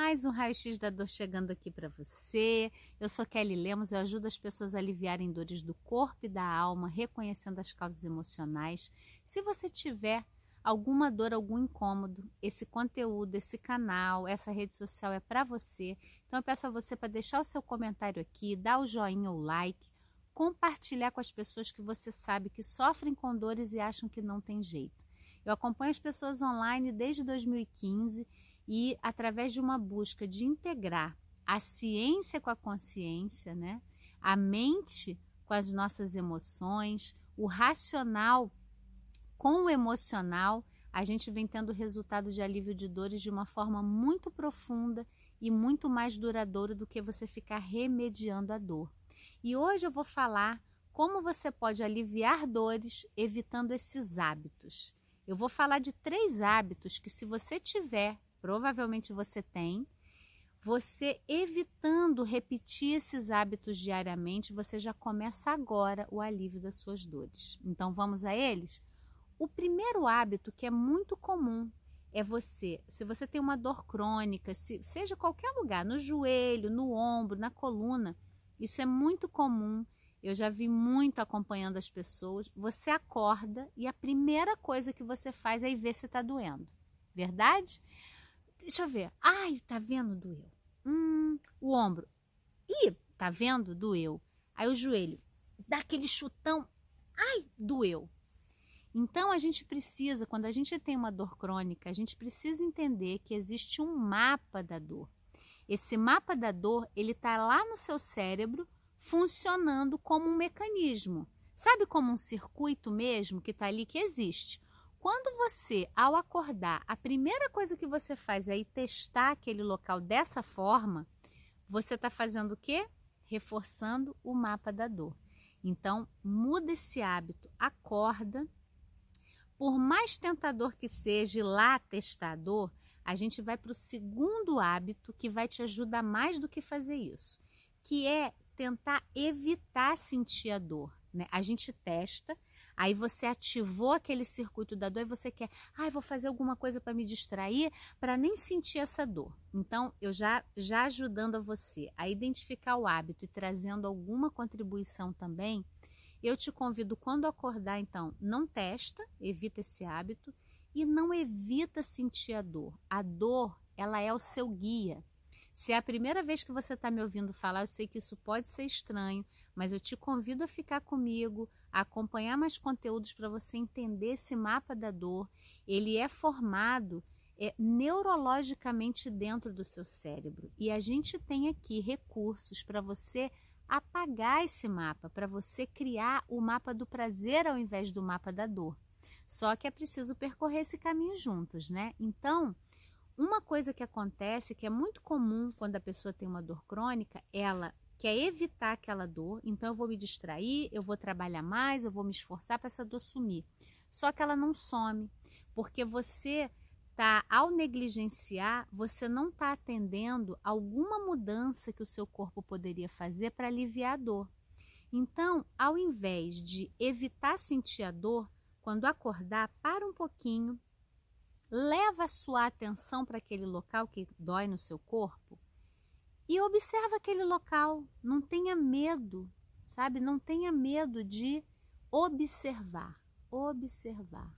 mais um raio-x da dor chegando aqui para você. Eu sou Kelly Lemos, eu ajudo as pessoas a aliviarem dores do corpo e da alma, reconhecendo as causas emocionais. Se você tiver alguma dor, algum incômodo, esse conteúdo, esse canal, essa rede social é para você. Então eu peço a você para deixar o seu comentário aqui, dar o joinha ou like, compartilhar com as pessoas que você sabe que sofrem com dores e acham que não tem jeito. Eu acompanho as pessoas online desde 2015 e através de uma busca de integrar a ciência com a consciência, né? A mente com as nossas emoções, o racional com o emocional, a gente vem tendo resultado de alívio de dores de uma forma muito profunda e muito mais duradoura do que você ficar remediando a dor. E hoje eu vou falar como você pode aliviar dores evitando esses hábitos. Eu vou falar de três hábitos que, se você tiver provavelmente você tem. Você evitando repetir esses hábitos diariamente, você já começa agora o alívio das suas dores. Então vamos a eles? O primeiro hábito que é muito comum é você, se você tem uma dor crônica, se, seja qualquer lugar, no joelho, no ombro, na coluna, isso é muito comum. Eu já vi muito acompanhando as pessoas. Você acorda e a primeira coisa que você faz é ver se está doendo. Verdade? Deixa eu ver. Ai, tá vendo? Doeu. Hum, o ombro. Ih, tá vendo? Doeu. Aí o joelho. Dá aquele chutão. Ai, doeu. Então a gente precisa, quando a gente tem uma dor crônica, a gente precisa entender que existe um mapa da dor. Esse mapa da dor, ele tá lá no seu cérebro, funcionando como um mecanismo. Sabe como um circuito mesmo que tá ali que existe? Quando você, ao acordar, a primeira coisa que você faz é ir testar aquele local dessa forma, você está fazendo o quê? Reforçando o mapa da dor. Então, muda esse hábito, acorda. Por mais tentador que seja ir lá testar a dor, a gente vai para o segundo hábito que vai te ajudar mais do que fazer isso, que é tentar evitar sentir a dor. Né? A gente testa, Aí você ativou aquele circuito da dor e você quer, ai, ah, vou fazer alguma coisa para me distrair, para nem sentir essa dor. Então, eu já já ajudando a você a identificar o hábito e trazendo alguma contribuição também, eu te convido quando acordar, então, não testa, evita esse hábito e não evita sentir a dor. A dor, ela é o seu guia. Se é a primeira vez que você está me ouvindo falar, eu sei que isso pode ser estranho, mas eu te convido a ficar comigo, a acompanhar mais conteúdos para você entender esse mapa da dor. Ele é formado é, neurologicamente dentro do seu cérebro e a gente tem aqui recursos para você apagar esse mapa, para você criar o mapa do prazer ao invés do mapa da dor. Só que é preciso percorrer esse caminho juntos, né? Então, uma coisa que acontece, que é muito comum quando a pessoa tem uma dor crônica, ela quer evitar aquela dor, então eu vou me distrair, eu vou trabalhar mais, eu vou me esforçar para essa dor sumir. Só que ela não some, porque você tá ao negligenciar, você não está atendendo alguma mudança que o seu corpo poderia fazer para aliviar a dor. Então, ao invés de evitar sentir a dor, quando acordar, para um pouquinho, leva a sua atenção para aquele local que dói no seu corpo e observa aquele local. Não tenha medo, sabe? Não tenha medo de observar. Observar.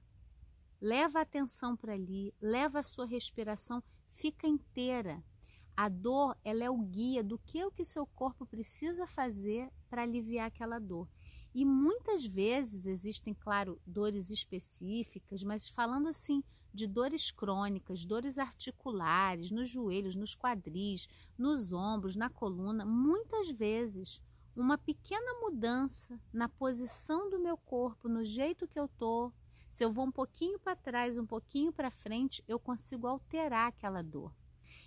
Leva a atenção para ali, leva a sua respiração, fica inteira. A dor, ela é o guia do que é o que seu corpo precisa fazer para aliviar aquela dor. E muitas vezes existem, claro, dores específicas, mas falando assim de dores crônicas, dores articulares, nos joelhos, nos quadris, nos ombros, na coluna, muitas vezes uma pequena mudança na posição do meu corpo, no jeito que eu tô, se eu vou um pouquinho para trás, um pouquinho para frente, eu consigo alterar aquela dor.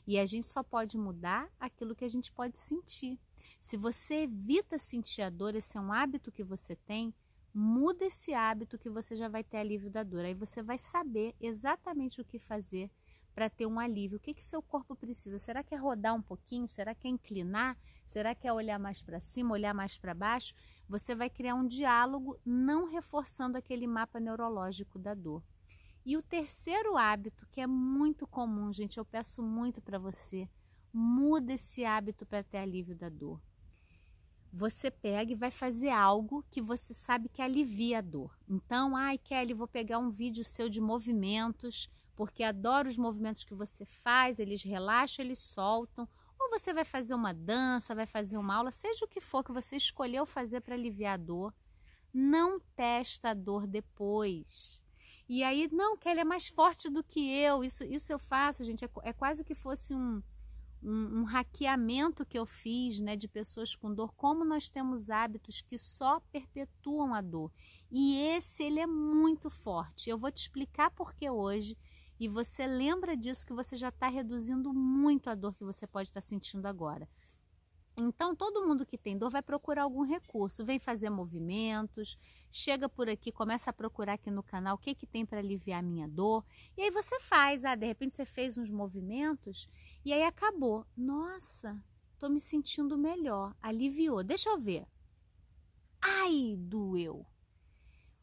E a gente só pode mudar aquilo que a gente pode sentir. Se você evita sentir a dor, esse é um hábito que você tem, muda esse hábito que você já vai ter alívio da dor. Aí você vai saber exatamente o que fazer para ter um alívio. O que que seu corpo precisa? Será que é rodar um pouquinho? Será que é inclinar? Será que é olhar mais para cima, olhar mais para baixo? Você vai criar um diálogo não reforçando aquele mapa neurológico da dor. E o terceiro hábito, que é muito comum, gente, eu peço muito para você muda esse hábito para ter alívio da dor. Você pega e vai fazer algo que você sabe que alivia a dor. Então, ai, Kelly, vou pegar um vídeo seu de movimentos, porque adoro os movimentos que você faz, eles relaxam, eles soltam. Ou você vai fazer uma dança, vai fazer uma aula, seja o que for que você escolheu fazer para aliviar a dor, não testa a dor depois. E aí, não, Kelly é mais forte do que eu, isso, isso eu faço, gente, é, é quase que fosse um, um, um hackeamento que eu fiz né, de pessoas com dor, como nós temos hábitos que só perpetuam a dor. E esse ele é muito forte. Eu vou te explicar por que hoje. E você lembra disso que você já está reduzindo muito a dor que você pode estar tá sentindo agora. Então, todo mundo que tem dor vai procurar algum recurso, vem fazer movimentos, chega por aqui, começa a procurar aqui no canal o que, que tem para aliviar a minha dor. E aí você faz, ah, de repente você fez uns movimentos e aí acabou. Nossa, tô me sentindo melhor, aliviou. Deixa eu ver. Ai, doeu.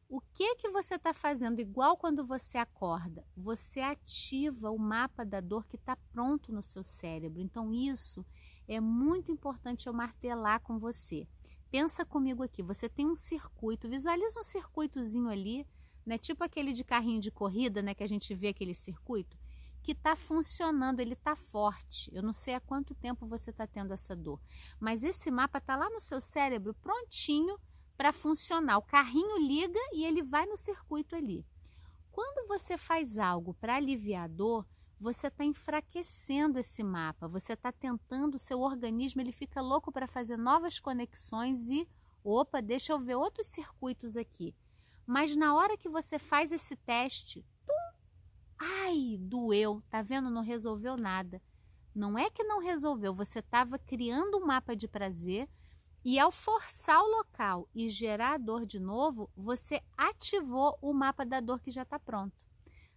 O que que você está fazendo igual quando você acorda? Você ativa o mapa da dor que está pronto no seu cérebro. Então isso é muito importante eu martelar com você. Pensa comigo aqui, você tem um circuito, visualiza um circuitozinho ali, né? Tipo aquele de carrinho de corrida, né? Que a gente vê aquele circuito, que está funcionando, ele está forte. Eu não sei há quanto tempo você está tendo essa dor, mas esse mapa está lá no seu cérebro, prontinho para funcionar. O carrinho liga e ele vai no circuito ali. Quando você faz algo para aliviar a dor, você está enfraquecendo esse mapa, você está tentando, o seu organismo ele fica louco para fazer novas conexões e, opa, deixa eu ver outros circuitos aqui. Mas na hora que você faz esse teste, ai, doeu, tá vendo? Não resolveu nada. Não é que não resolveu, você estava criando um mapa de prazer e ao forçar o local e gerar a dor de novo, você ativou o mapa da dor que já está pronto.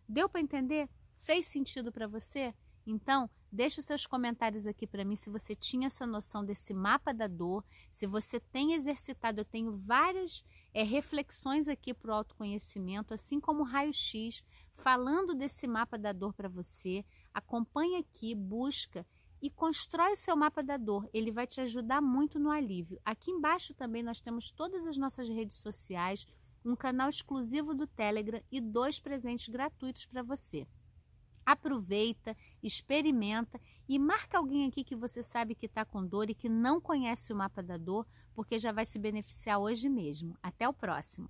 Deu para entender? Fez sentido para você? Então, deixe os seus comentários aqui para mim se você tinha essa noção desse mapa da dor, se você tem exercitado. Eu tenho várias é, reflexões aqui para o autoconhecimento, assim como raio-x, falando desse mapa da dor para você. Acompanhe aqui, busca e constrói o seu mapa da dor. Ele vai te ajudar muito no alívio. Aqui embaixo também nós temos todas as nossas redes sociais, um canal exclusivo do Telegram e dois presentes gratuitos para você. Aproveita, experimenta e marca alguém aqui que você sabe que está com dor e que não conhece o mapa da dor, porque já vai se beneficiar hoje mesmo. Até o próximo!